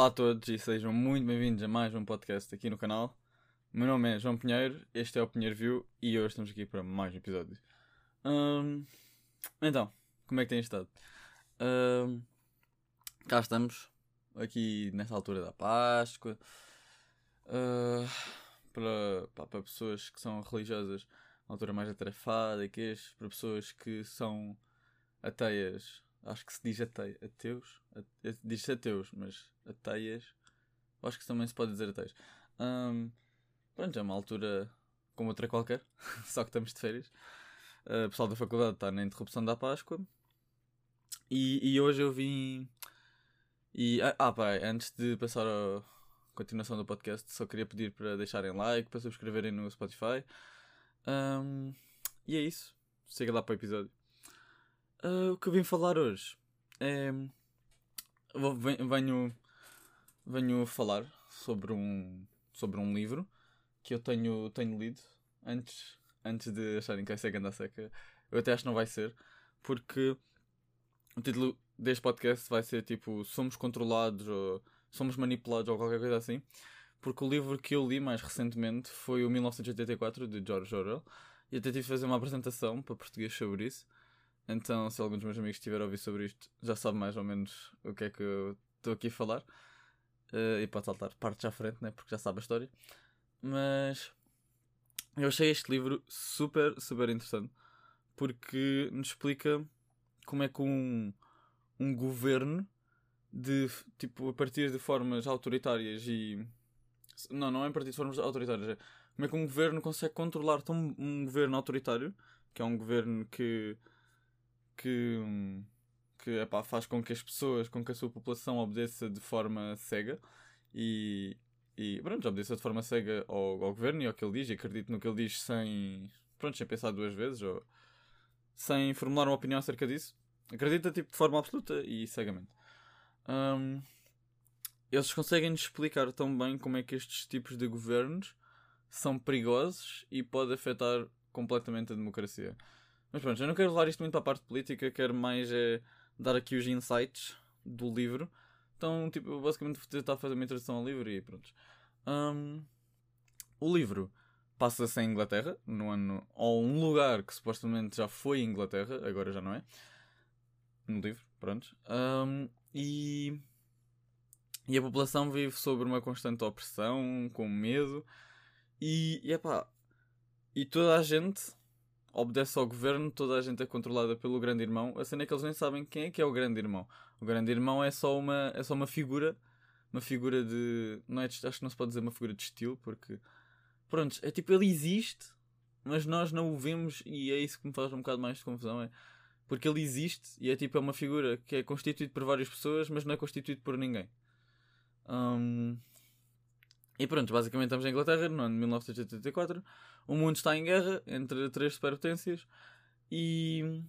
Olá a todos e sejam muito bem-vindos a mais um podcast aqui no canal. O meu nome é João Pinheiro, este é o Pinheiro View e hoje estamos aqui para mais um episódio. Hum, então, como é que têm estado? Hum, cá estamos, aqui nesta altura da Páscoa, uh, para, para pessoas que são religiosas, uma altura mais atarefada e que para pessoas que são ateias Acho que se diz ate ateus. Diz-se ateus, mas ateias. Acho que também se pode dizer ateus. Um, pronto, é uma altura como outra qualquer, só que estamos de férias. Uh, o pessoal da faculdade está na interrupção da Páscoa. E, e hoje eu vim. E, ah, ah pá, antes de passar a continuação do podcast, só queria pedir para deixarem like, para subscreverem no Spotify. Um, e é isso. Siga lá para o episódio. Uh, o que eu vim falar hoje é. Venho, venho falar sobre um, sobre um livro que eu tenho, tenho lido antes, antes de acharem que vai ser Ganda Seca. Eu até acho que não vai ser, porque o título deste podcast vai ser tipo Somos controlados ou Somos manipulados ou qualquer coisa assim. Porque o livro que eu li mais recentemente foi o 1984 de George Orwell e até tive de fazer uma apresentação para português sobre isso. Então, se algum dos meus amigos estiver a ouvir sobre isto, já sabe mais ou menos o que é que eu estou aqui a falar. Uh, e pode saltar partes à frente, né? Porque já sabe a história. Mas eu achei este livro super, super interessante. Porque nos explica como é que um, um governo de tipo a partir de formas autoritárias e não, não é a partir de formas autoritárias, é como é que um governo consegue controlar tão um governo autoritário, que é um governo que que, que epá, faz com que as pessoas, com que a sua população obedeça de forma cega e, e pronto, obedeça de forma cega ao, ao governo e ao que ele diz e acredito no que ele diz sem, pronto, sem pensar duas vezes ou sem formular uma opinião acerca disso. Acredita tipo, de forma absoluta e cegamente. Um, eles conseguem explicar tão bem como é que estes tipos de governos são perigosos e podem afetar completamente a democracia. Mas pronto, eu não quero levar isto muito para a parte política, quero mais é, dar aqui os insights do livro. Então, tipo, basicamente vou tentar fazer uma introdução ao livro e pronto. Um, o livro passa-se em Inglaterra, no ano, ou um lugar que supostamente já foi Inglaterra, agora já não é. No livro, pronto. Um, e, e a população vive sobre uma constante opressão, com medo. E, e epá, e toda a gente obedece ao governo, toda a gente é controlada pelo grande irmão. A cena é que eles nem sabem quem é que é o grande irmão. O grande irmão é só uma, é só uma figura, uma figura de. Não é acho que não se pode dizer uma figura de estilo, porque. Pronto, é tipo, ele existe, mas nós não o vemos e é isso que me faz um bocado mais de confusão. É porque ele existe e é tipo, é uma figura que é constituída por várias pessoas, mas não é constituído por ninguém. Um... E pronto, basicamente estamos em Inglaterra no ano de 1984 o mundo está em guerra entre três superpotências e,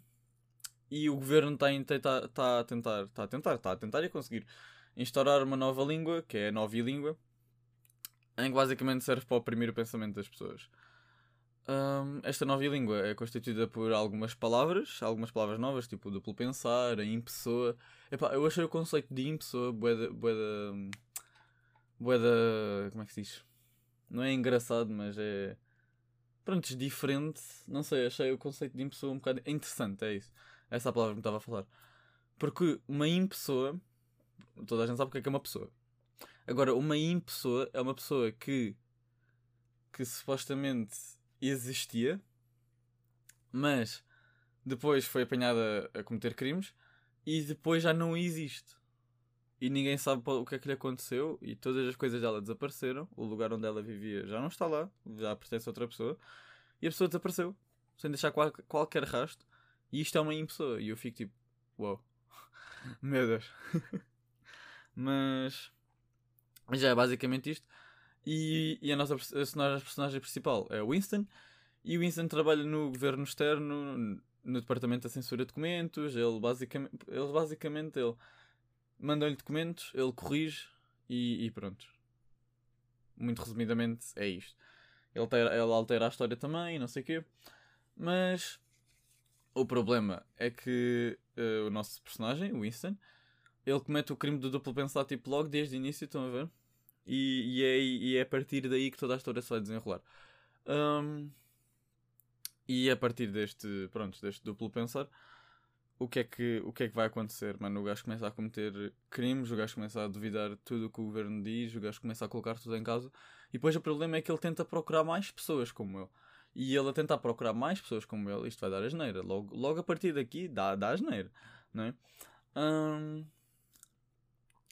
e o governo está, está, a tentar, está a tentar, está a tentar e a conseguir instaurar uma nova língua, que é a nova língua, em que basicamente serve para oprimir o pensamento das pessoas. Um, esta nova língua é constituída por algumas palavras, algumas palavras novas, tipo duplo pensar, a impessoa. Epá, eu achei o conceito de impessoa boeda. boeda. Boeda. como é que se diz? Não é engraçado, mas é pronto, diferente. Não sei, achei o conceito de impessoa um bocado interessante, é isso. Essa é a palavra que me estava a falar. Porque uma impessoa, toda a gente sabe o que é, que é uma pessoa. Agora, uma impessoa é uma pessoa que, que supostamente existia, mas depois foi apanhada a cometer crimes e depois já não existe e ninguém sabe o que é que lhe aconteceu e todas as coisas dela desapareceram. O lugar onde ela vivia já não está lá, já pertence a outra pessoa. E a pessoa desapareceu, sem deixar qual, qualquer rastro. E isto é uma pessoa. E eu fico tipo, uau, wow. meu Deus. Mas já é basicamente isto. E, e a nossa a personagem principal é o Winston. E o Winston trabalha no governo externo, no departamento da censura de documentos. Ele basicamente, ele, basicamente ele mandam-lhe documentos, ele corrige e, e, pronto. Muito resumidamente é isto. Ele altera, ele altera a história também, não sei o quê. Mas o problema é que uh, o nosso personagem, Winston, ele comete o crime do duplo pensar tipo logo desde o início, estão a ver? E, e, é, e é a partir daí que toda a história se vai desenrolar. Um, e a partir deste, pronto, deste duplo pensar, o que, é que, o que é que vai acontecer? Mano, o gajo começa a cometer crimes, o gajo começa a duvidar tudo o que o governo diz, o gajo começa a colocar tudo em casa. E depois o problema é que ele tenta procurar mais pessoas como ele. E ele a tentar procurar mais pessoas como ele, isto vai dar asneira. Logo, logo a partir daqui dá, dá asneira, não é? Um...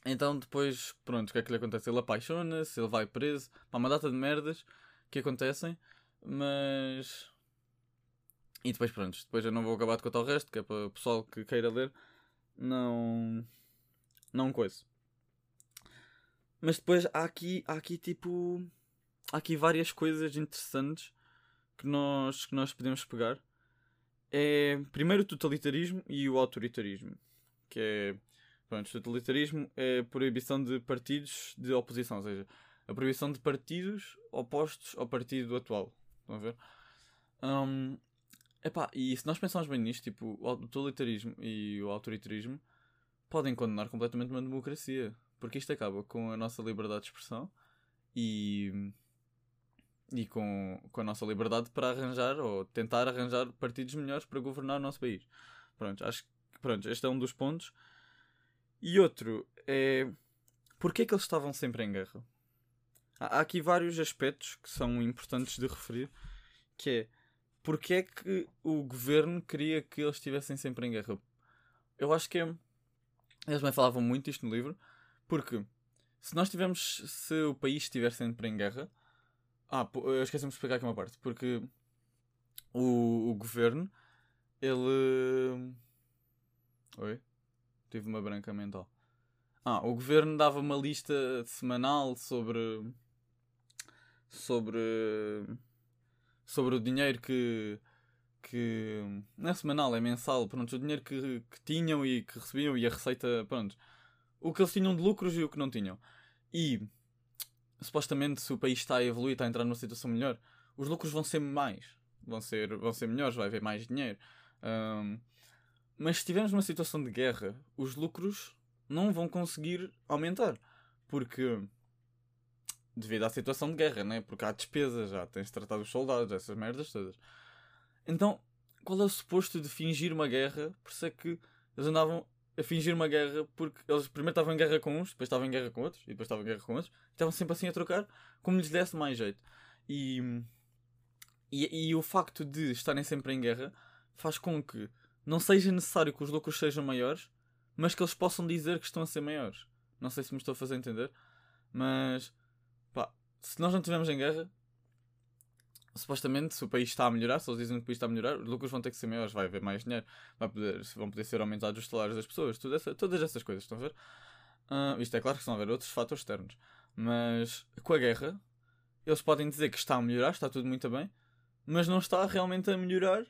Então depois, pronto, o que é que lhe acontece? Ele apaixona-se, ele vai preso, pá, uma data de merdas que acontecem, mas. E depois, pronto, depois eu não vou acabar de contar o resto, que é para o pessoal que queira ler, não. Não coisa. Mas depois há aqui, há aqui tipo. Há aqui várias coisas interessantes que nós, que nós podemos pegar. É primeiro o totalitarismo e o autoritarismo. Que é. Pronto, o totalitarismo é a proibição de partidos de oposição, ou seja, a proibição de partidos opostos ao partido atual. Estão a ver? Um, epá, e se nós pensarmos bem nisto, tipo, o totalitarismo e o autoritarismo podem condenar completamente uma democracia. Porque isto acaba com a nossa liberdade de expressão e, e com, com a nossa liberdade para arranjar ou tentar arranjar partidos melhores para governar o nosso país. Pronto, acho que pronto, este é um dos pontos. E outro é. Porquê é que eles estavam sempre em guerra? há aqui vários aspectos que são importantes de referir, que é porque é que o governo queria que eles estivessem sempre em guerra? Eu acho que é, eles me falavam muito isto no livro, porque se nós tivermos, se o país estiver sempre em guerra, ah, eu esqueci-me de explicar aqui uma parte, porque o, o governo, ele. Oi? Tive uma branca mental. Ah, o governo dava uma lista semanal sobre sobre sobre o dinheiro que que não é semanal, é mensal, pronto, o dinheiro que, que tinham e que recebiam e a receita, pronto, o que eles tinham de lucros e o que não tinham. E supostamente se o país está a evoluir, está a entrar numa situação melhor, os lucros vão ser mais, vão ser, vão ser melhores, vai haver mais dinheiro. Um, mas se estivermos numa situação de guerra, os lucros não vão conseguir aumentar. Porque devido à situação de guerra, né? Porque há despesas, já tens de tratar dos soldados, essas merdas todas. Então, qual é o suposto de fingir uma guerra? Por isso é que eles andavam a fingir uma guerra porque eles primeiro estavam em guerra com uns, depois estavam em guerra com outros, e depois estavam em guerra com outros, estavam sempre assim a trocar, como lhes desse mais jeito. E, e, e o facto de estarem sempre em guerra faz com que não seja necessário que os lucros sejam maiores, mas que eles possam dizer que estão a ser maiores. Não sei se me estou a fazer entender, mas se nós não estivermos em guerra, supostamente, se o país está a melhorar, se eles dizem que o país está a melhorar, os lucros vão ter que ser maiores, vai haver mais dinheiro, vai poder, vão poder ser aumentados os salários das pessoas, essa, todas essas coisas, estão a ver? Uh, isto é claro que estão a haver outros fatores externos, mas com a guerra, eles podem dizer que está a melhorar, está tudo muito bem, mas não está realmente a melhorar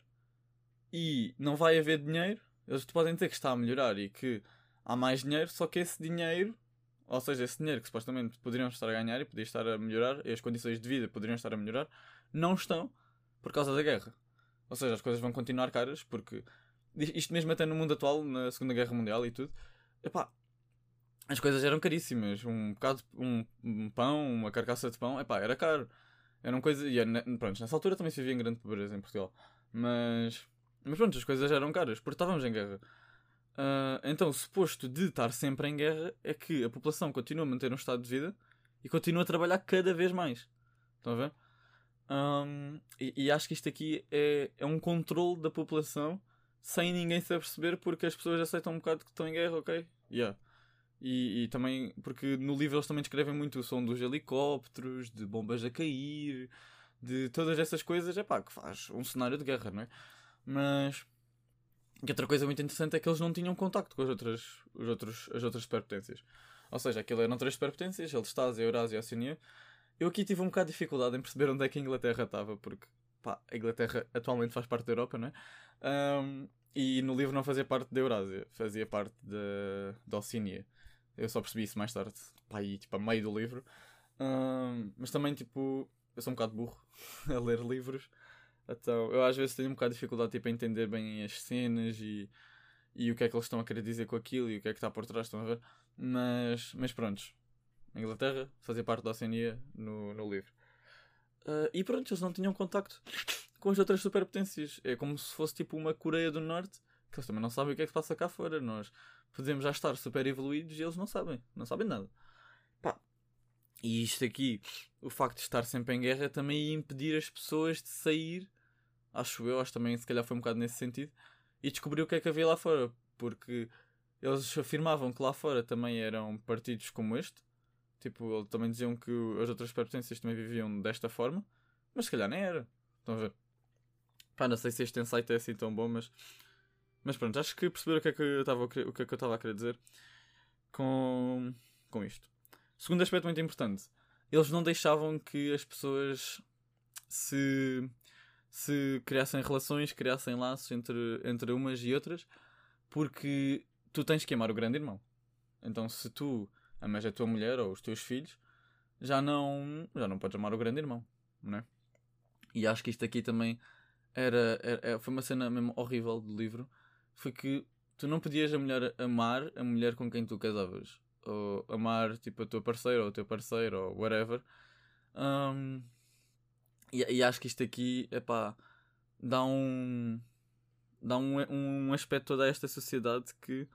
e não vai haver dinheiro. Eles podem dizer que está a melhorar e que há mais dinheiro, só que esse dinheiro ou seja, esse dinheiro que supostamente poderiam estar a ganhar e podia estar a melhorar, e as condições de vida poderiam estar a melhorar, não estão por causa da guerra. Ou seja, as coisas vão continuar caras, porque isto mesmo até no mundo atual, na Segunda Guerra Mundial e tudo, epá, as coisas eram caríssimas. Um bocado, um, um pão, uma carcaça de pão, epá, era caro. Eram coisas. E pronto, nessa altura também se vivia em grande pobreza em Portugal. Mas. Mas pronto, as coisas eram caras, porque estávamos em guerra. Uh, então, suposto de estar sempre em guerra é que a população continua a manter um estado de vida e continua a trabalhar cada vez mais. Estão a ver? Um, e, e, acho que isto aqui é, é um controle da população sem ninguém se aperceber porque as pessoas aceitam um bocado que estão em guerra, ok? Yeah. E, e, também, porque no livro eles também descrevem muito o som dos helicópteros, de bombas a cair, de todas essas coisas, é pá, que faz um cenário de guerra, não é? Mas e outra coisa muito interessante é que eles não tinham contacto com as outras, os outros, as outras superpotências. Ou seja, aquilo eram três superpotências, eles Estados, a Eurásia e Oceania. Eu aqui tive um bocado de dificuldade em perceber onde é que a Inglaterra estava, porque pá, a Inglaterra atualmente faz parte da Europa, não é? Um, e no livro não fazia parte da Eurásia, fazia parte da, da Oceania. Eu só percebi isso mais tarde, pá, aí, tipo, a meio do livro. Um, mas também, tipo, eu sou um bocado burro a ler livros. Então, eu às vezes tenho um bocado de dificuldade tipo, a entender bem as cenas e, e o que é que eles estão a querer dizer com aquilo e o que é que está por trás, estão a ver? Mas, mas pronto, Inglaterra fazia parte da Oceania no, no livro. Uh, e pronto, eles não tinham contacto com as outras superpotências. É como se fosse tipo uma Coreia do Norte, que eles também não sabem o que é que se passa cá fora. Nós podemos já estar super evoluídos e eles não sabem, não sabem nada. Pá. E isto aqui, o facto de estar sempre em guerra também ia impedir as pessoas de sair, acho eu, acho também se calhar foi um bocado nesse sentido, e descobrir o que é que havia lá fora, porque eles afirmavam que lá fora também eram partidos como este, tipo, também diziam que as outras superpotências também viviam desta forma, mas se calhar nem era. Estão a ver? Pá, não sei se este insight é assim tão bom, mas. Mas pronto, acho que perceberam o que é que eu estava o que é que eu estava a querer dizer com, com isto. Segundo aspecto muito importante, eles não deixavam que as pessoas se se criassem relações, criassem laços entre, entre umas e outras, porque tu tens que amar o grande irmão. Então, se tu amas a tua mulher ou os teus filhos, já não, já não podes amar o grande irmão, não é? E acho que isto aqui também era, era, é, foi uma cena mesmo horrível do livro. Foi que tu não podias a mulher amar a mulher com quem tu casavas. Ou amar tipo a tua parceira ou o teu parceiro ou whatever. Um, e, e, acho que isto aqui, epá, dá um. dá um, um aspecto toda esta sociedade que,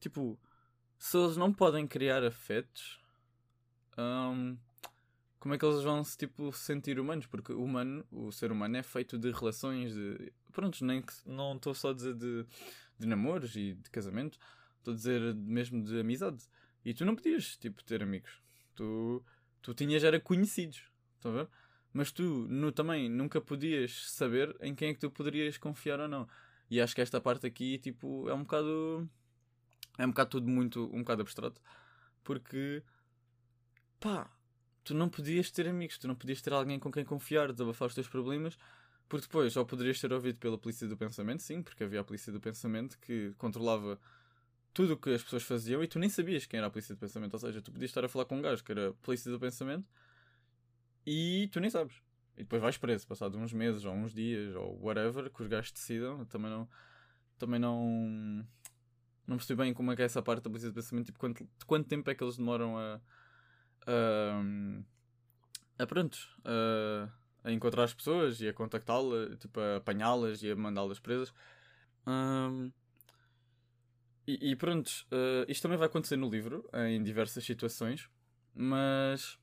tipo, se eles não podem criar afetos, um, como é que eles vão se tipo, sentir humanos? Porque o humano, o ser humano é feito de relações, de. Pronto, nem que, não estou só a dizer de, de namoros e de casamento, estou a dizer mesmo de amizade. E tu não podias, tipo, ter amigos. Tu, tu tinhas, era conhecidos. Estão a ver? Mas tu no, também nunca podias saber em quem é que tu poderias confiar ou não. E acho que esta parte aqui, tipo, é um bocado. É um bocado tudo muito. um bocado abstrato. Porque. pá, tu não podias ter amigos, tu não podias ter alguém com quem confiar, desabafar os teus problemas. Porque depois, ou poderias ser ouvido pela polícia do pensamento, sim, porque havia a polícia do pensamento que controlava tudo o que as pessoas faziam e tu nem sabias quem era a polícia do pensamento. Ou seja, tu podias estar a falar com um gajo que era polícia do pensamento e tu nem sabes. E depois vais preso, passado uns meses ou uns dias ou whatever, que os gajos decidam. Também não. Também não. Não percebi bem como é que é essa parte da polícia de pensamento. Tipo, quanto, quanto tempo é que eles demoram a. a, a pronto. A, a encontrar as pessoas e a contactá-las, tipo, a apanhá-las e a mandá-las presas. Um, e, e, pronto, uh, isto também vai acontecer no livro, em diversas situações, mas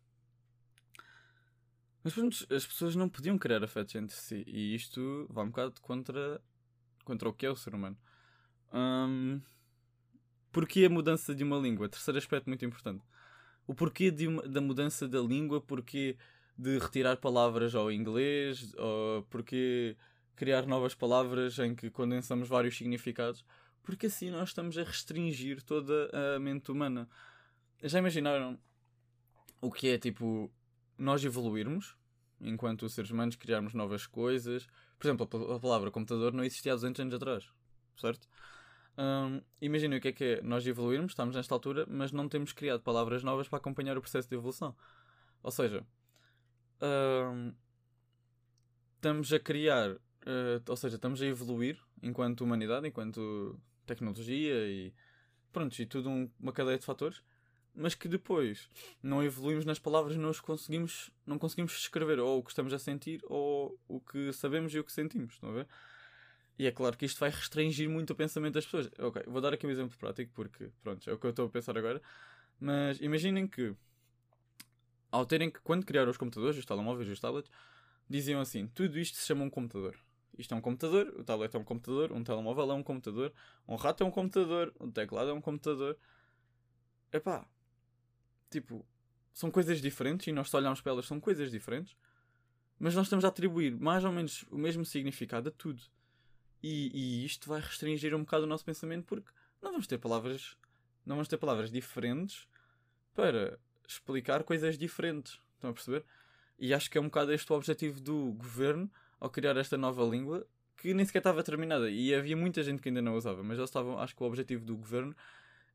mas pronto, as pessoas não podiam criar afetos entre si. E isto vai um bocado contra, contra o que é o ser humano. Um, porquê a mudança de uma língua? Terceiro aspecto muito importante. O porquê uma, da mudança da língua, porquê de retirar palavras ao inglês, ou porquê criar novas palavras em que condensamos vários significados, porque assim nós estamos a restringir toda a mente humana. Já imaginaram o que é tipo nós evoluirmos, enquanto seres humanos criarmos novas coisas. Por exemplo, a, palavra computador não existia há 200 anos atrás, certo? Um, Imaginem o que é que é nós evoluirmos, estamos nesta altura, mas não temos criado palavras novas para acompanhar o processo de evolução. Ou seja, um, estamos a criar, uh, ou seja, estamos a evoluir enquanto humanidade, enquanto tecnologia e pronto, e tudo um, uma cadeia de fatores mas que depois não evoluímos nas palavras, não conseguimos, não conseguimos escrever ou o que estamos a sentir ou o que sabemos e o que sentimos, estão a ver? E é claro que isto vai restringir muito o pensamento das pessoas. Ok, vou dar aqui um exemplo prático porque, pronto, é o que eu estou a pensar agora. Mas imaginem que, ao terem que, quando criaram os computadores, os telemóveis e os tablets, diziam assim: tudo isto se chama um computador. Isto é um computador, o tablet é um computador, um telemóvel é um computador, um rato é um computador, um teclado é um computador. Epá, Tipo, são coisas diferentes e nós só olhamos para elas, são coisas diferentes, mas nós estamos a atribuir mais ou menos o mesmo significado a tudo. E, e isto vai restringir um bocado o nosso pensamento porque não vamos ter palavras, não vamos ter palavras diferentes para explicar coisas diferentes. Estão a perceber? E acho que é um bocado este o objetivo do governo ao criar esta nova língua que nem sequer estava terminada. E havia muita gente que ainda não usava, mas eles estavam, acho que o objetivo do governo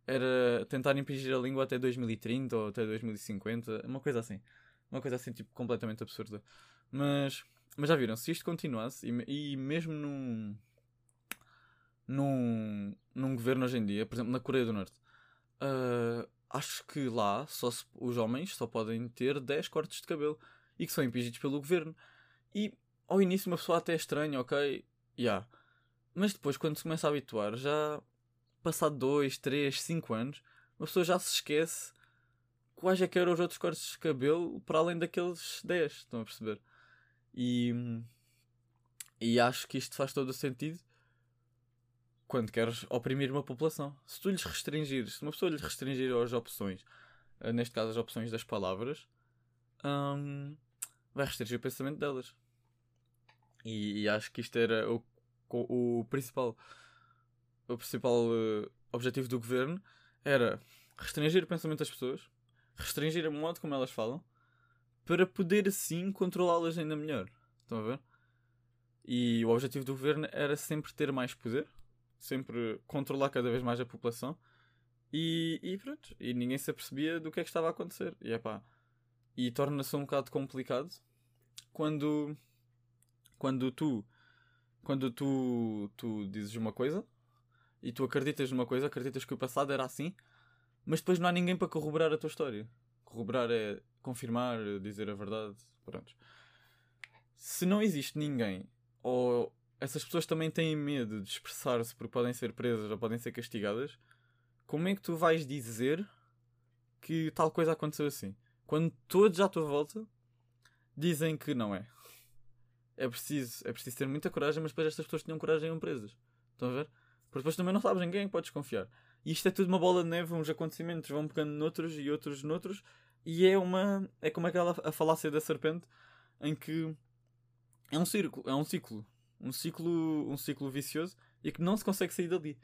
era tentar impingir a língua até 2030 ou até 2050, uma coisa assim. Uma coisa assim, tipo, completamente absurda. Mas, mas já viram, se isto continuasse, e, e mesmo num, num, num governo hoje em dia, por exemplo, na Coreia do Norte, uh, acho que lá só se, os homens só podem ter 10 cortes de cabelo e que são impingidos pelo governo. E ao início uma pessoa até é estranha, ok? Yeah. Mas depois, quando se começa a habituar, já passado 2, 3, 5 anos, uma pessoa já se esquece quais é que eram os outros cortes de cabelo para além daqueles 10, estão a perceber? E, e acho que isto faz todo o sentido quando queres oprimir uma população. Se tu lhes restringires, se uma pessoa lhes restringir as opções, eh, neste caso as opções das palavras, hum, vai restringir o pensamento delas. E, e, acho que isto era o, o, o principal, o principal uh, objetivo do governo era restringir o pensamento das pessoas, restringir o modo como elas falam, para poder assim controlá-las ainda melhor. Estão a ver? E o objetivo do governo era sempre ter mais poder, sempre controlar cada vez mais a população e, e pronto. E ninguém se apercebia do que é que estava a acontecer. E, epá, e torna-se um bocado complicado quando, quando tu quando tu, tu dizes uma coisa e tu acreditas numa coisa, acreditas que o passado era assim, mas depois não há ninguém para corroborar a tua história. Corroborar é confirmar, dizer a verdade. Pronto. Se não existe ninguém, ou essas pessoas também têm medo de expressar-se porque podem ser presas ou podem ser castigadas, como é que tu vais dizer que tal coisa aconteceu assim? Quando todos à tua volta dizem que não é. É preciso, é preciso ter muita coragem, mas depois estas pessoas tinham coragem e iam presas. Estão a ver? Porque depois também não sabes em quem é podes confiar. E isto é tudo uma bola de neve, uns acontecimentos vão pegando noutros e outros noutros, e é uma. É como aquela a falácia da serpente em que é um círculo, é um ciclo. Um ciclo, um ciclo vicioso e que não se consegue sair dali.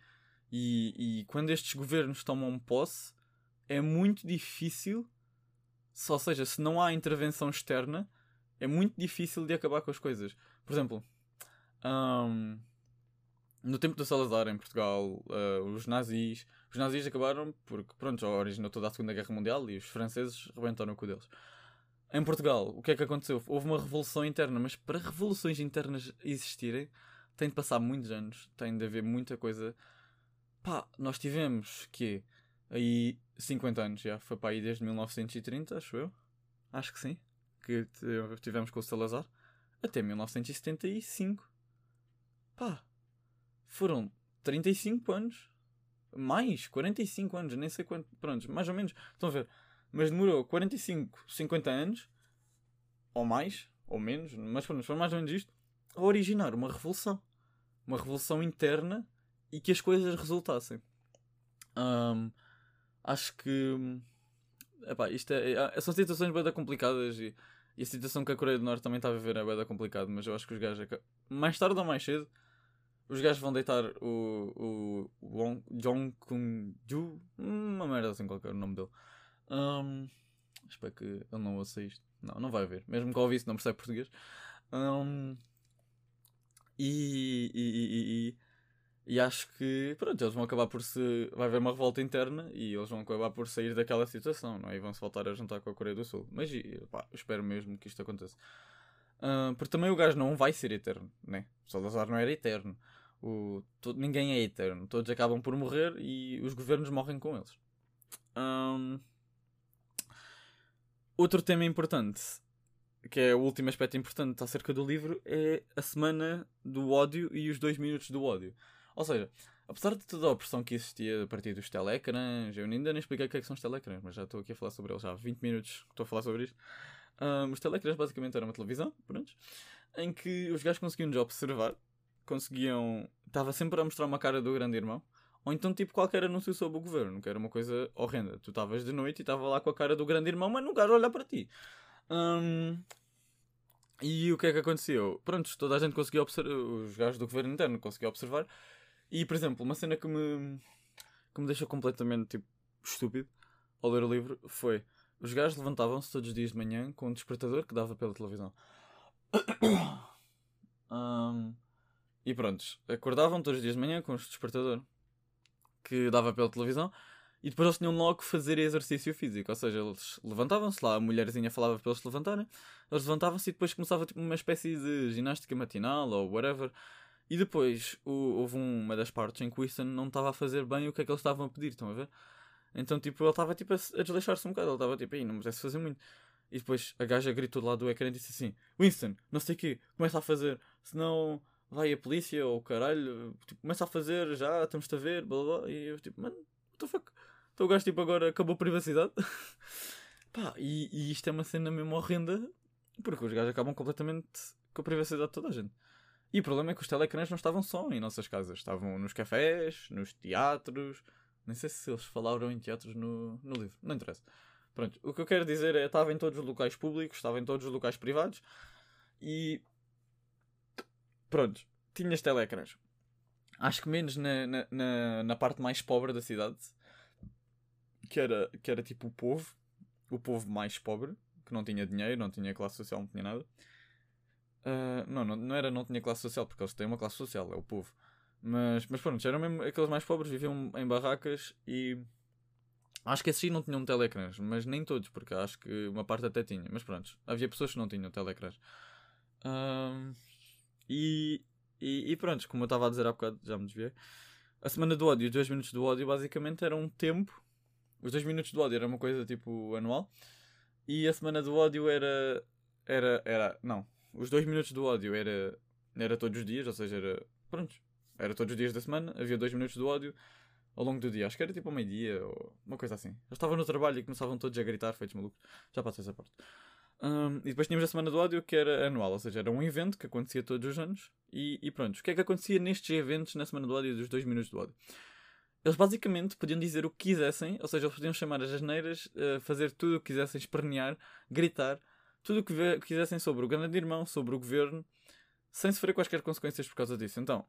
E, e quando estes governos tomam posse, é muito difícil, ou seja, se não há intervenção externa, é muito difícil de acabar com as coisas. Por exemplo, um, no tempo do Salazar em Portugal, uh, os nazis, os nazis acabaram porque, pronto, originou toda a Segunda Guerra Mundial e os franceses rebentaram o cu deles. Em Portugal, o que é que aconteceu? Houve uma revolução interna, mas para revoluções internas existirem, tem de passar muitos anos, tem de haver muita coisa. Pá, nós tivemos que aí 50 anos já, foi para aí desde 1930, acho eu. Acho que sim, que tivemos com o Salazar, até 1975. Pá, foram 35 anos. Mais, 45 anos, nem sei quanto. Pronto, mais ou menos. Estão a ver? Mas demorou 45, 50 anos. Ou mais, ou menos, mas pronto, foi mais ou menos isto. A originar uma revolução. Uma revolução interna e que as coisas resultassem. Um, acho que. Epá, isto é, é, são situações bem complicadas e, e, a situação que a Coreia do Norte também está a viver é bem complicada, mas eu acho que os gajos, mais tarde ou mais cedo, os gajos vão deitar o, o, Jong Kung Ju, uma merda assim qualquer o nome dele. Um, espero que ele não ouça isto. Não, não vai ver. Mesmo que ouvisse, não percebe português. Um, e, e, e, e, e, acho que pronto, eles vão acabar por se. Vai haver uma revolta interna e eles vão acabar por sair daquela situação, não é? E vão se voltar a juntar com a Coreia do Sul. Mas pá, espero mesmo que isto aconteça. Uh, porque também o gajo não vai ser eterno, né? O Salazar não era eterno. O, todo, ninguém é eterno. Todos acabam por morrer e os governos morrem com eles. Um, outro tema importante, que é o último aspecto importante acerca do livro, é a semana do ódio e os dois minutos do ódio. Ou seja, apesar de toda a opressão que existia a partir dos telecrãs, eu ainda nem expliquei o que, é que são os telecrãs, mas já estou aqui a falar sobre eles há 20 minutos que estou a falar sobre isto. Um, os telecrãs basicamente eram uma televisão, pronto, em que os gajos conseguiam nos observar conseguiam. Estava sempre a mostrar uma cara do grande irmão. Ou então, tipo, qualquer anúncio sobre o governo, que era uma coisa horrenda. Tu estavas de noite e estava lá com a cara do grande irmão, mas não quero olhar para ti. Um, e o que é que aconteceu? Pronto, toda a gente conseguia observar, os gajos do governo interno conseguiam observar. E, por exemplo, uma cena que me, que me deixou completamente tipo, estúpido ao ler o livro foi: os gajos levantavam-se todos os dias de manhã com um despertador que dava pela televisão. um, e prontos, acordavam todos os dias de manhã com o despertador que dava pela televisão e depois eles tinham logo que fazer exercício físico. Ou seja, eles levantavam-se lá, a mulherzinha falava para eles se levantarem, eles levantavam-se e depois começava tipo, uma espécie de ginástica matinal ou whatever. E depois o, houve uma das partes em que o Ethan não estava a fazer bem o que é que eles estavam a pedir, estão a ver? Então, tipo, ele estava tipo, a, a desleixar-se um bocado. Ele estava tipo, aí, não me pudesse fazer muito. E depois a gaja gritou do lado do ecrã e disse assim: Winston, não sei o quê, começa a fazer, senão vai a polícia ou caralho, tipo, começa a fazer já, estamos-te a ver, blá blá. E eu, tipo, mano, what the fuck? Então o gajo, tipo, agora acabou a privacidade. Pá, e, e isto é uma cena mesmo horrenda, porque os gajos acabam completamente com a privacidade de toda a gente. E o problema é que os telecrãs não estavam só em nossas casas, estavam nos cafés, nos teatros. Nem sei se eles falaram em teatros no, no livro, não interessa. Pronto, o que eu quero dizer é estava em todos os locais públicos, estava em todos os locais privados e. Pronto, tinhas telecrãs. Acho que menos na, na, na, parte mais pobre da cidade, que era, que era tipo o povo, o povo mais pobre, que não tinha dinheiro, não tinha classe social, não tinha nada. Uh, não, não, não era não tinha classe social, porque eles têm uma classe social, é o povo. Mas, mas pronto, eram mesmo aqueles mais pobres, viviam em barracas e. Acho que esses não tinham telecrãs, mas nem todos, porque acho que uma parte até tinha. Mas pronto, havia pessoas que não tinham telecrãs. Uh, e, e, e pronto, como eu estava a dizer há bocado, já me desviei. A semana do ódio, os dois minutos do ódio, basicamente era um tempo. Os dois minutos do ódio era uma coisa tipo anual. E a semana do ódio era. Era. era não, os dois minutos do ódio era, era todos os dias, ou seja, era. Pronto, era todos os dias da semana, havia dois minutos do ódio ao longo do dia. Acho que era tipo ao meio-dia ou uma coisa assim. Eu estava no trabalho e começavam todos a gritar, feitos malucos. Já passei essa parte. Um, e depois tínhamos a semana do ódio que era anual, ou seja, era um evento que acontecia todos os anos. E, e pronto, o que é que acontecia nestes eventos na semana do ódio dos dois minutos do ódio? Eles basicamente podiam dizer o que quisessem, ou seja, eles podiam chamar as asneiras, uh, fazer tudo o que quisessem, espernear, gritar, tudo o que quisessem sobre o grande irmão, sobre o governo, sem sofrer quaisquer consequências por causa disso. Então,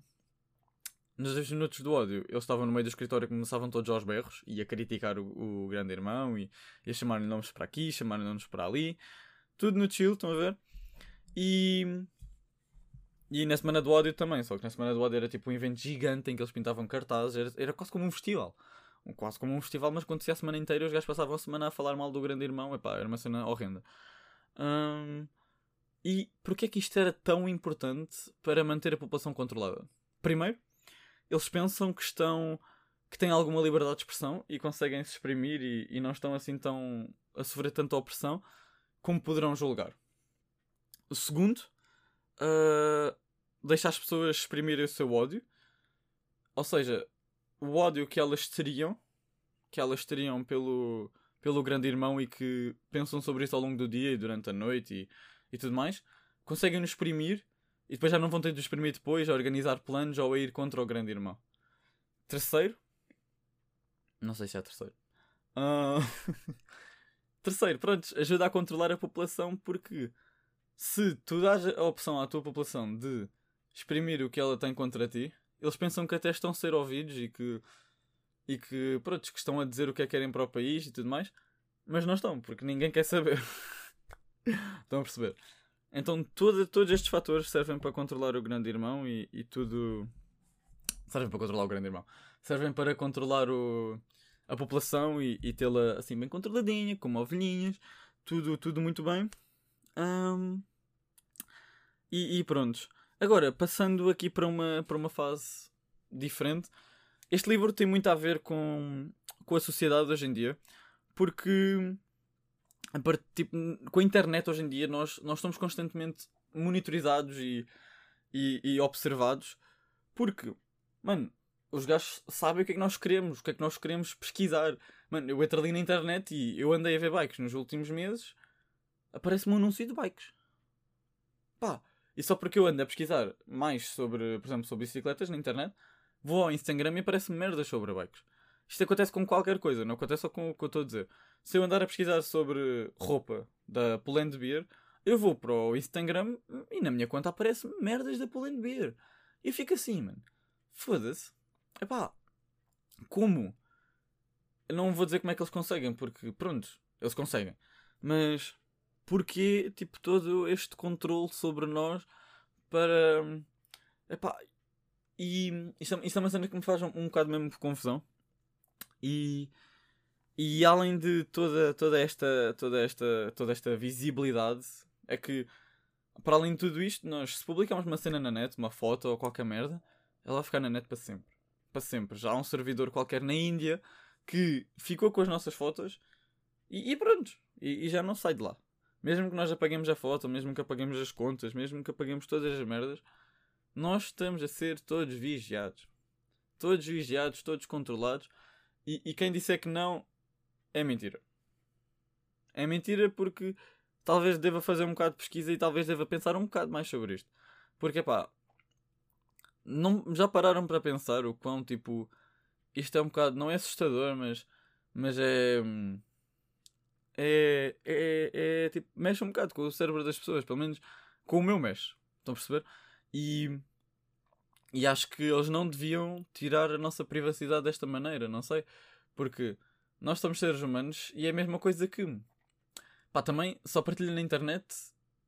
nos 10 minutos do ódio, eles estavam no meio do escritório e começavam todos aos berros e a criticar o, o grande irmão e, e a chamar-lhe nomes para aqui, chamar-lhe nomes para ali. Tudo no chill, estão a ver? E. E na semana do ódio também, só que na semana do ódio era tipo um evento gigante em que eles pintavam cartazes, era, era quase como um festival. Quase como um festival, mas acontecia a semana inteira e os gajos passavam a semana a falar mal do grande irmão. Epá, era uma cena horrenda. Hum, e porquê é que isto era tão importante para manter a população controlada? Primeiro, eles pensam que estão que têm alguma liberdade de expressão e conseguem se exprimir e, e não estão assim tão a sofrer tanta opressão como poderão julgar. O segundo, uh, deixa as pessoas exprimirem o seu ódio, ou seja, o ódio que elas teriam, que elas teriam pelo pelo grande irmão e que pensam sobre isso ao longo do dia e durante a noite e, e tudo mais, conseguem nos exprimir e depois já não vão ter de exprimir depois a organizar planos ou a ir contra o grande irmão. Terceiro, não sei se é terceiro. Uh... terceiro, pronto, ajuda a controlar a população porque se tu dás a opção à tua população de exprimir o que ela tem contra ti, eles pensam que até estão a ser ouvidos e que e que, pronto, que estão a dizer o que é que querem para o país e tudo mais, mas não estão, porque ninguém quer saber. estão a perceber? Então todo, todos estes fatores servem para controlar o grande irmão e, e tudo. Servem para controlar o grande irmão. Servem para controlar o, a população e, e tê-la assim bem controladinha, como ovelhinhas, tudo, tudo muito bem. Um, e, e pronto. Agora, passando aqui para uma, para uma fase diferente, este livro tem muito a ver com, com a sociedade hoje em dia, porque a part, tipo, com a internet hoje em dia nós, nós estamos constantemente monitorizados e, e, e observados, porque, mano, os gajos sabem o que é que nós queremos, o que é que nós queremos pesquisar. Mano, eu entro ali na internet e eu andei a ver bikes nos últimos meses, aparece-me um anúncio de bikes. Pá, e só porque eu ando a pesquisar mais sobre, por exemplo, sobre bicicletas na internet, vou ao Instagram e aparece-me merdas sobre bikes. Isto acontece com qualquer coisa, não acontece só com o que eu estou a dizer. Se eu andar a pesquisar sobre roupa da Pull Beer, eu vou para o Instagram e na minha conta aparece merdas da Pull Beer. E eu fico assim, mano. Foda-se. Epá, como? Eu não vou dizer como é que eles conseguem, porque pronto, eles conseguem. Mas porquê, tipo, todo este controle sobre nós para. Epá, e isto, é, é uma cena que me faz um, um bocado mesmo de confusão. E, e além de toda, toda, esta, toda, esta, toda esta visibilidade, é que para além de tudo isto, nós se publicarmos uma cena na net, uma foto ou qualquer merda, ela vai ficar na net para sempre. Para sempre. Já há um servidor qualquer na Índia que ficou com as nossas fotos e, e pronto. E, e, já não sai de lá. Mesmo que nós apaguemos a foto, mesmo que apaguemos as contas, mesmo que apaguemos todas as merdas, nós estamos a ser todos vigiados. Todos vigiados, todos controlados. E, e quem disser que não, é mentira. É mentira porque talvez deva fazer um bocado de pesquisa e talvez deva pensar um bocado mais sobre isto. Porque, pá, não, já pararam para pensar o quão, tipo, isto é um bocado, não é assustador, mas, mas é, é, é, é, tipo, mexe um bocado com o cérebro das pessoas, pelo menos com o meu mexe. Estão a perceber? E, e acho que eles não deviam tirar a nossa privacidade desta maneira, não sei. Porque nós somos seres humanos e é a mesma coisa que Pá, também só partilho na internet.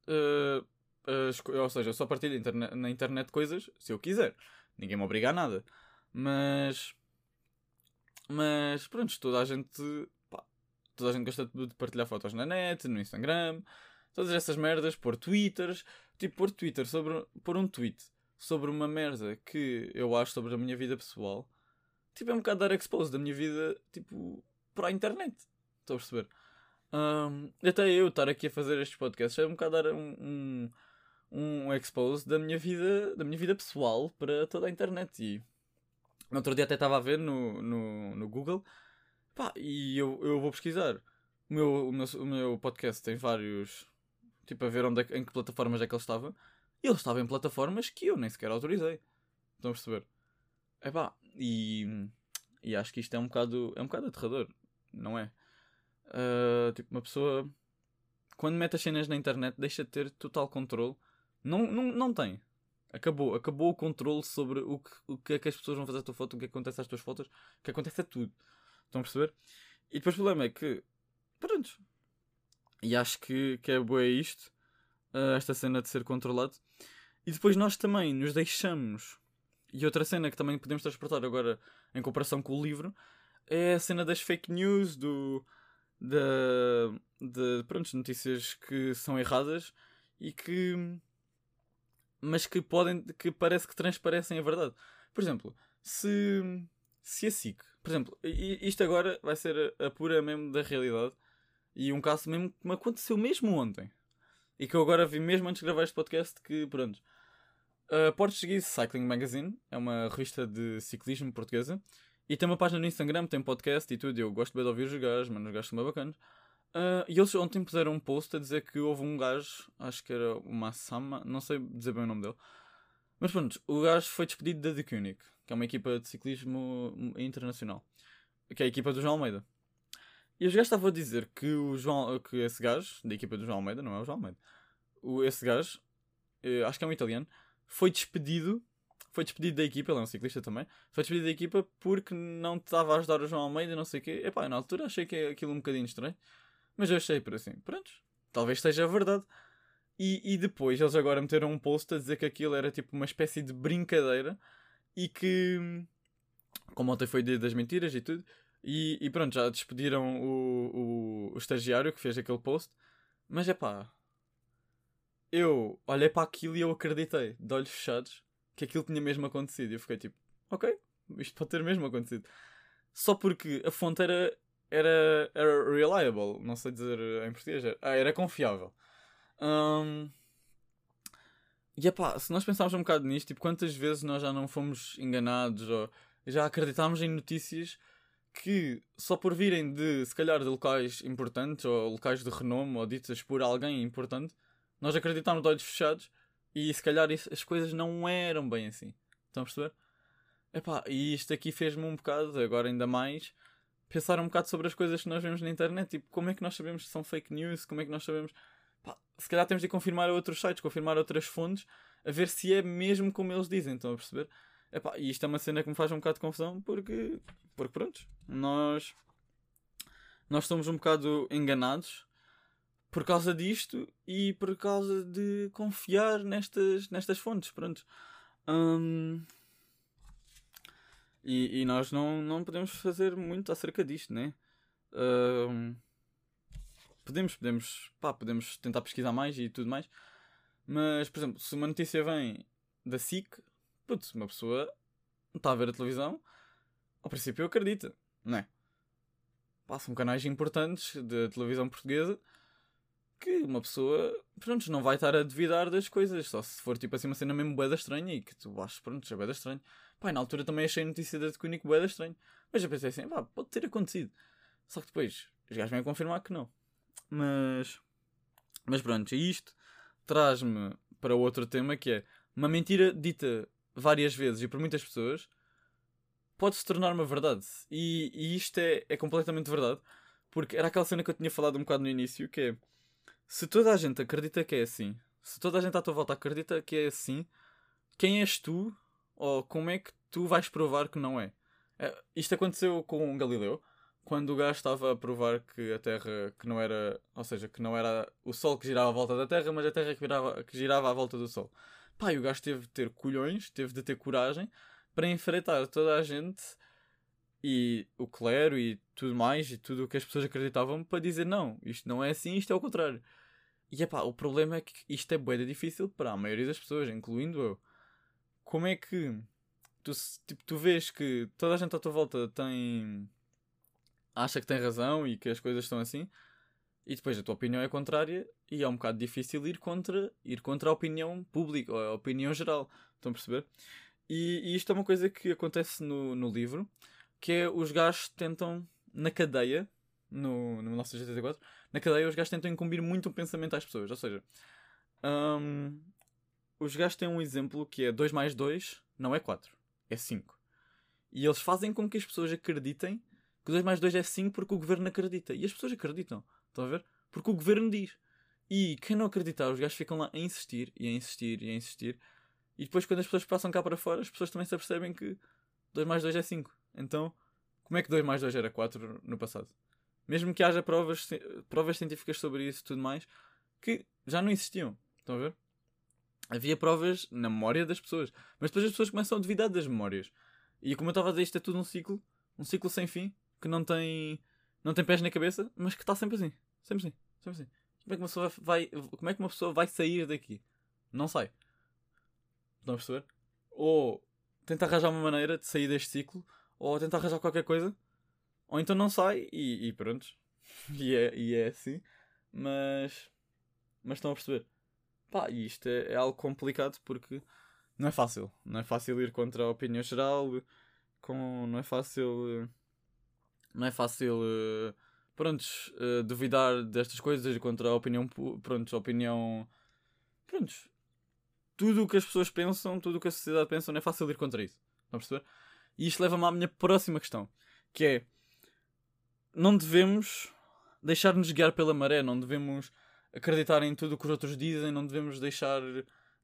Uh, uh, ou seja, só partilho na internet coisas se eu quiser. Ninguém me obriga a nada. Mas. Mas pronto, toda a gente. Pá, toda a gente gosta de partilhar fotos na net, no Instagram, todas essas merdas, pôr twitters. Tipo, pôr twitter sobre. pôr um tweet sobre uma merda que eu acho sobre a minha vida pessoal. Tipo, é um bocado dar expose da minha vida, tipo, para a internet. Estou a perceber? Um, até eu estar aqui a fazer estes podcasts é um bocado dar um, um, um expose da minha vida, da minha vida pessoal para toda a internet. E no outro dia até estava a ver no, no, no Google pá, e eu, eu vou pesquisar. O meu, o, meu, o meu podcast tem vários. Tipo, a ver onde é, em que plataformas é que ele estava. E ele estava em plataformas que eu nem sequer autorizei. Estão a perceber? Epá, e, e acho que isto é um bocado, é um bocado aterrador, não é? Uh, tipo, uma pessoa quando mete as cenas na internet deixa de ter total controle. Não, não, não tem. Acabou. Acabou o controle sobre o que, o que é que as pessoas vão fazer a tua foto, o que acontece às tuas fotos, o que acontece a tudo. Estão a perceber? E depois o problema é que. Pronto. E acho que, que é boa isto. Uh, esta cena de ser controlado. E depois nós também nos deixamos. E outra cena que também podemos transportar agora em comparação com o livro é a cena das fake news, do de, de pronto, notícias que são erradas e que mas que podem que parece que transparecem a verdade. Por exemplo, se se a SIC, por exemplo, isto agora vai ser a, pura mesmo da realidade e um caso mesmo que me aconteceu mesmo ontem e que eu agora vi mesmo antes de gravar este podcast que pronto a Portuguese Cycling Magazine é uma revista de ciclismo portuguesa e tem uma página no Instagram, tem podcast e tudo. Eu gosto bem de ouvir os gajos, mas os gajos são bem bacanas. Uh, e eles ontem puseram um post a dizer que houve um gajo, acho que era o Massama, não sei dizer bem o nome dele. Mas pronto, o gajo foi despedido da The Koenig, que é uma equipa de ciclismo internacional. Que é a equipa do João Almeida. E os gajos estavam a dizer que, o João, que esse gajo, da equipa do João Almeida, não é o João Almeida, o, esse gajo, eh, acho que é um italiano, foi despedido foi despedido da equipa, ele é um ciclista também, foi despedido da equipa porque não estava a ajudar o João Almeida, não sei o quê. Epá, na altura achei que é aquilo um bocadinho estranho, mas eu achei por assim, pronto, talvez seja verdade. E, e depois eles agora meteram um post a dizer que aquilo era tipo uma espécie de brincadeira e que, como ontem foi dia das mentiras e tudo, e, e pronto, já despediram o, o, o estagiário que fez aquele post, mas é pá, eu olhei para aquilo e eu acreditei, de olhos fechados, que aquilo tinha mesmo acontecido. E eu fiquei tipo, ok, isto pode ter mesmo acontecido. Só porque a fonte era, era, era reliable, não sei dizer em português, era, ah, era confiável. Um, e epá, se nós pensarmos um bocado nisto, tipo, quantas vezes nós já não fomos enganados ou já acreditámos em notícias que só por virem de, se calhar, de locais importantes ou locais de renome ou ditas por alguém importante, nós acreditámos de olhos fechados e se calhar isso, as coisas não eram bem assim. Estão a perceber? Epá, e isto aqui fez-me um bocado, agora ainda mais, pensar um bocado sobre as coisas que nós vemos na internet. Tipo, como é que nós sabemos que são fake news? Como é que nós sabemos. Pá, se calhar temos de confirmar a outros sites, confirmar outras fontes, a ver se é mesmo como eles dizem. Estão a perceber? Epá, e isto é uma cena que me faz um bocado de confusão porque. Porque pronto, nós. Nós somos um bocado enganados por causa disto e por causa de confiar nestas, nestas fontes, pronto. Um, e, e, nós não, não podemos fazer muito acerca disto, né? Um, podemos, podemos, pá, podemos tentar pesquisar mais e tudo mais, Mas, por exemplo, se uma notícia vem da SIC, putz, uma pessoa está a ver a televisão, ao princípio acredita, não é? Passam canais importantes da televisão portuguesa que uma pessoa, pronto, não vai estar a duvidar das coisas, só se for tipo assim uma cena mesmo boeda estranha e que tu achas, pronto, é boeda estranho. Pá, na altura também achei a notícia da Tecunico boeda estranho, mas eu pensei assim, pá, pode ter acontecido. Só que depois, os gajos vêm a confirmar que não. Mas, mas pronto, isto traz-me para outro tema que é uma mentira dita várias vezes e por muitas pessoas pode se tornar uma verdade. E, e isto é, é completamente verdade. Porque era aquela cena que eu tinha falado um bocado no início, que é se toda a gente acredita que é assim, se toda a gente à tua volta acredita que é assim, quem és tu? Ou como é que tu vais provar que não é? é isto aconteceu com Galileu, quando o gajo estava a provar que a Terra que não era, ou seja, que não era o Sol que girava à volta da Terra, mas a Terra que, virava, que girava à volta do Sol. Pá, e o gajo teve de ter colhões, teve de ter coragem para enfrentar toda a gente e o clero e tudo mais e tudo o que as pessoas acreditavam para dizer não, isto não é assim, isto é o contrário. E epá, o problema é que isto é bem difícil para a maioria das pessoas, incluindo eu. Como é que tu, tipo, tu vês que toda a gente à tua volta tem. acha que tem razão e que as coisas estão assim, e depois a tua opinião é contrária e é um bocado difícil ir contra, ir contra a opinião pública ou a opinião geral. Estão a perceber? E, e isto é uma coisa que acontece no, no livro que é os gajos tentam, na cadeia, no, no 1984, na cadeia os gajos tentam incumbir muito o pensamento às pessoas. Ou seja, um, os gajos têm um exemplo que é 2 mais 2 não é 4, é 5. E eles fazem com que as pessoas acreditem que 2 mais 2 é 5 porque o governo acredita. E as pessoas acreditam. Estão a ver? Porque o governo diz. E quem não acreditar, os gajos ficam lá a insistir e a insistir e a insistir. E depois, quando as pessoas passam cá para fora, as pessoas também se apercebem que 2 mais 2 é 5. Então, como é que 2 mais 2 era 4 no passado? Mesmo que haja provas, provas científicas sobre isso e tudo mais, que já não existiam. Estão a ver? Havia provas na memória das pessoas. Mas depois as pessoas começam a duvidar das memórias. E como eu estava a dizer, isto é tudo um ciclo. Um ciclo sem fim. Que não tem, não tem pés na cabeça, mas que está sempre assim. Sempre assim. Sempre assim. Como é que uma pessoa vai, como é que uma pessoa vai sair daqui? Não sai. Estão a perceber? Ou tenta arranjar uma maneira de sair deste ciclo, ou tenta arranjar qualquer coisa, ou então não sai e, e pronto. e, é, e é assim. Mas. Mas estão a perceber. Pá, e isto é, é, algo complicado porque não é fácil. Não é fácil ir contra a opinião geral. Com, não é fácil. Não é fácil. Prontos, duvidar destas coisas contra a opinião. Prontos, a opinião. Prontos, tudo o que as pessoas pensam, tudo o que a sociedade pensa, não é fácil ir contra isso. Estão a perceber? E isto leva-me à minha próxima questão, que é não devemos deixar-nos guiar pela maré, não devemos acreditar em tudo o que os outros dizem, não devemos deixar,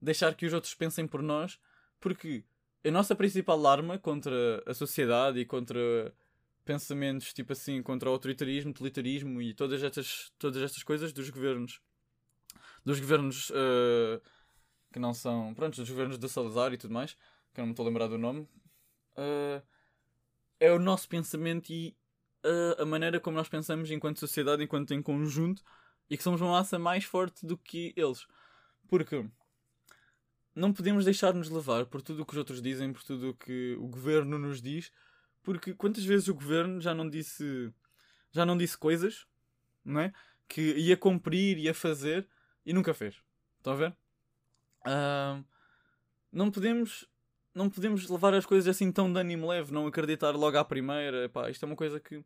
deixar que os outros pensem por nós, porque a nossa principal arma contra a sociedade e contra pensamentos tipo assim, contra o autoritarismo, totalitarismo e todas estas, todas estas coisas dos governos, dos governos uh, que não são, pronto, dos governos de Salazar e tudo mais, que eu não me estou a lembrar do nome, uh, é o nosso pensamento e uh, a maneira como nós pensamos enquanto sociedade, enquanto em conjunto, e que somos uma massa mais forte do que eles. Porque não podemos deixar-nos levar por tudo o que os outros dizem, por tudo o que o governo nos diz, porque quantas vezes o governo já não disse já não disse coisas, não é? Que ia cumprir, ia fazer e nunca fez. Estão a ver? Uh, não podemos não podemos levar as coisas assim tão de ânimo leve, não acreditar logo à primeira. Epá, isto é uma coisa que,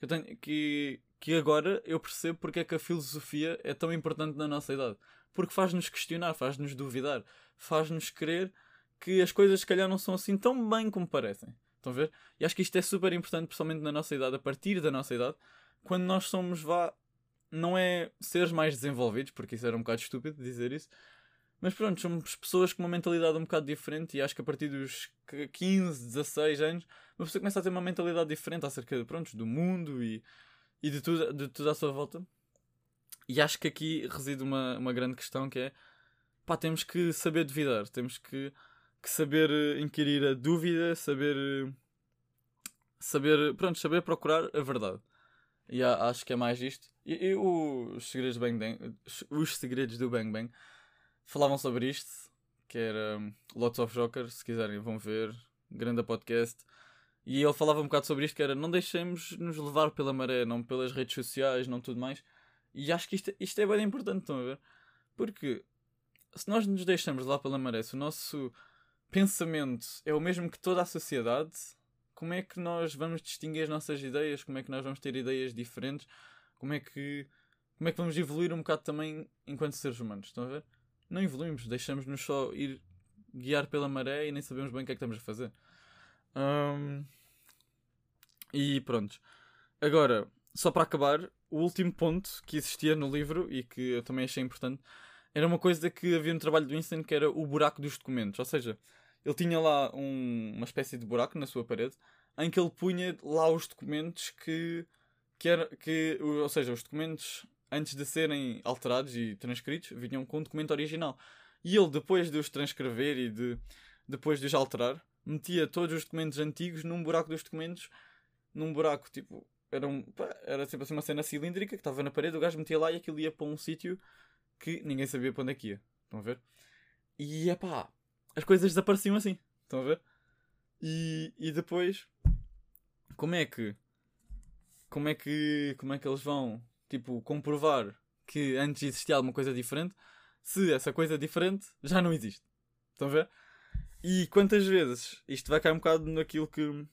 que, tenho, que, que agora eu percebo porque é que a filosofia é tão importante na nossa idade. Porque faz-nos questionar, faz-nos duvidar, faz-nos crer que as coisas se calhar não são assim tão bem como parecem. Estão a ver? E acho que isto é super importante, principalmente na nossa idade, a partir da nossa idade, quando nós somos, vá, não é seres mais desenvolvidos, porque isso era um bocado estúpido dizer isso, mas pronto, somos pessoas com uma mentalidade um bocado diferente e acho que a partir dos 15, 16 anos, uma pessoa começa a ter uma mentalidade diferente acerca pronto, do mundo e, e de, tudo, de tudo à sua volta. E acho que aqui reside uma, uma grande questão que é pá, temos que saber duvidar, temos que, que saber eh, inquirir a dúvida, saber eh, saber, pronto, saber procurar a verdade. E acho que é mais isto. E, e os segredos do Bang Bang, os segredos do Bang Bang falavam sobre isto, que era um, Lots of Joker, se quiserem vão ver, grande podcast. E ele falava um bocado sobre isto, que era não deixemos nos levar pela maré, não pelas redes sociais, não tudo mais. E acho que isto, isto é bem importante, estão a ver? Porque se nós nos deixamos levar pela maré, se o nosso pensamento é o mesmo que toda a sociedade, como é que nós vamos distinguir as nossas ideias? Como é que nós vamos ter ideias diferentes? Como é que, como é que vamos evoluir um bocado também enquanto seres humanos? Estão a ver? Não evoluímos, deixamos-nos só ir guiar pela maré e nem sabemos bem o que é que estamos a fazer. Um, e pronto. Agora, só para acabar, o último ponto que existia no livro e que eu também achei importante era uma coisa que havia no trabalho do Winston que era o buraco dos documentos. Ou seja, ele tinha lá um, uma espécie de buraco na sua parede em que ele punha lá os documentos que, que, era, que ou seja, os documentos antes de serem alterados e transcritos vinham com o documento original. E ele, depois de os transcrever e de, depois de os alterar, metia todos os documentos antigos num buraco dos documentos, num buraco tipo. Era, um, pá, era tipo assim uma cena cilíndrica que estava na parede, o gajo metia lá e aquilo ia para um sítio que ninguém sabia para onde é que ia. Estão a ver? E é pá, as coisas desapareciam assim. Estão a ver? E, e depois, como é que. Como é que. Como é que eles vão, tipo, comprovar que antes existia alguma coisa diferente se essa coisa diferente já não existe? Estão a ver? E quantas vezes isto vai cair um bocado naquilo que,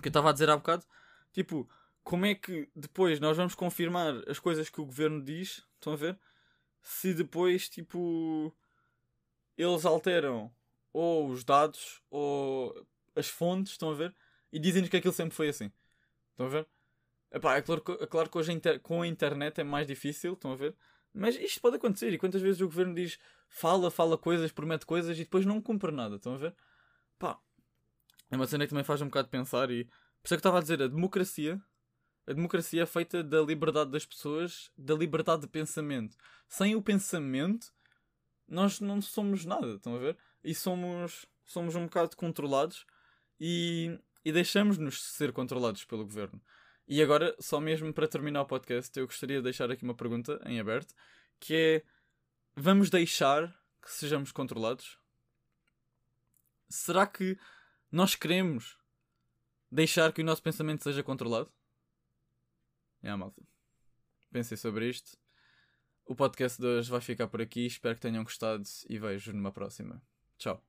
que eu estava a dizer há bocado? Tipo, como é que depois nós vamos confirmar as coisas que o governo diz? Estão a ver? Se depois, tipo, eles alteram ou os dados ou as fontes, estão a ver? E dizem-nos que aquilo sempre foi assim. Estão a ver? Epá, é, claro, é claro que hoje com a internet é mais difícil, estão a ver? Mas isto pode acontecer. E quantas vezes o governo diz fala, fala coisas, promete coisas e depois não cumpre nada, estão a ver? Pá, é uma cena que também faz um bocado pensar e. Por isso é que eu estava a dizer, a democracia. A democracia é feita da liberdade das pessoas, da liberdade de pensamento. Sem o pensamento, nós não somos nada, estão a ver? E somos, somos um bocado controlados e, e deixamos-nos ser controlados pelo governo. E agora, só mesmo para terminar o podcast, eu gostaria de deixar aqui uma pergunta em aberto, que é, vamos deixar que sejamos controlados? Será que nós queremos deixar que o nosso pensamento seja controlado? É, yeah, malta. Pensei sobre isto. O podcast de hoje vai ficar por aqui. Espero que tenham gostado e vejo numa próxima. Tchau.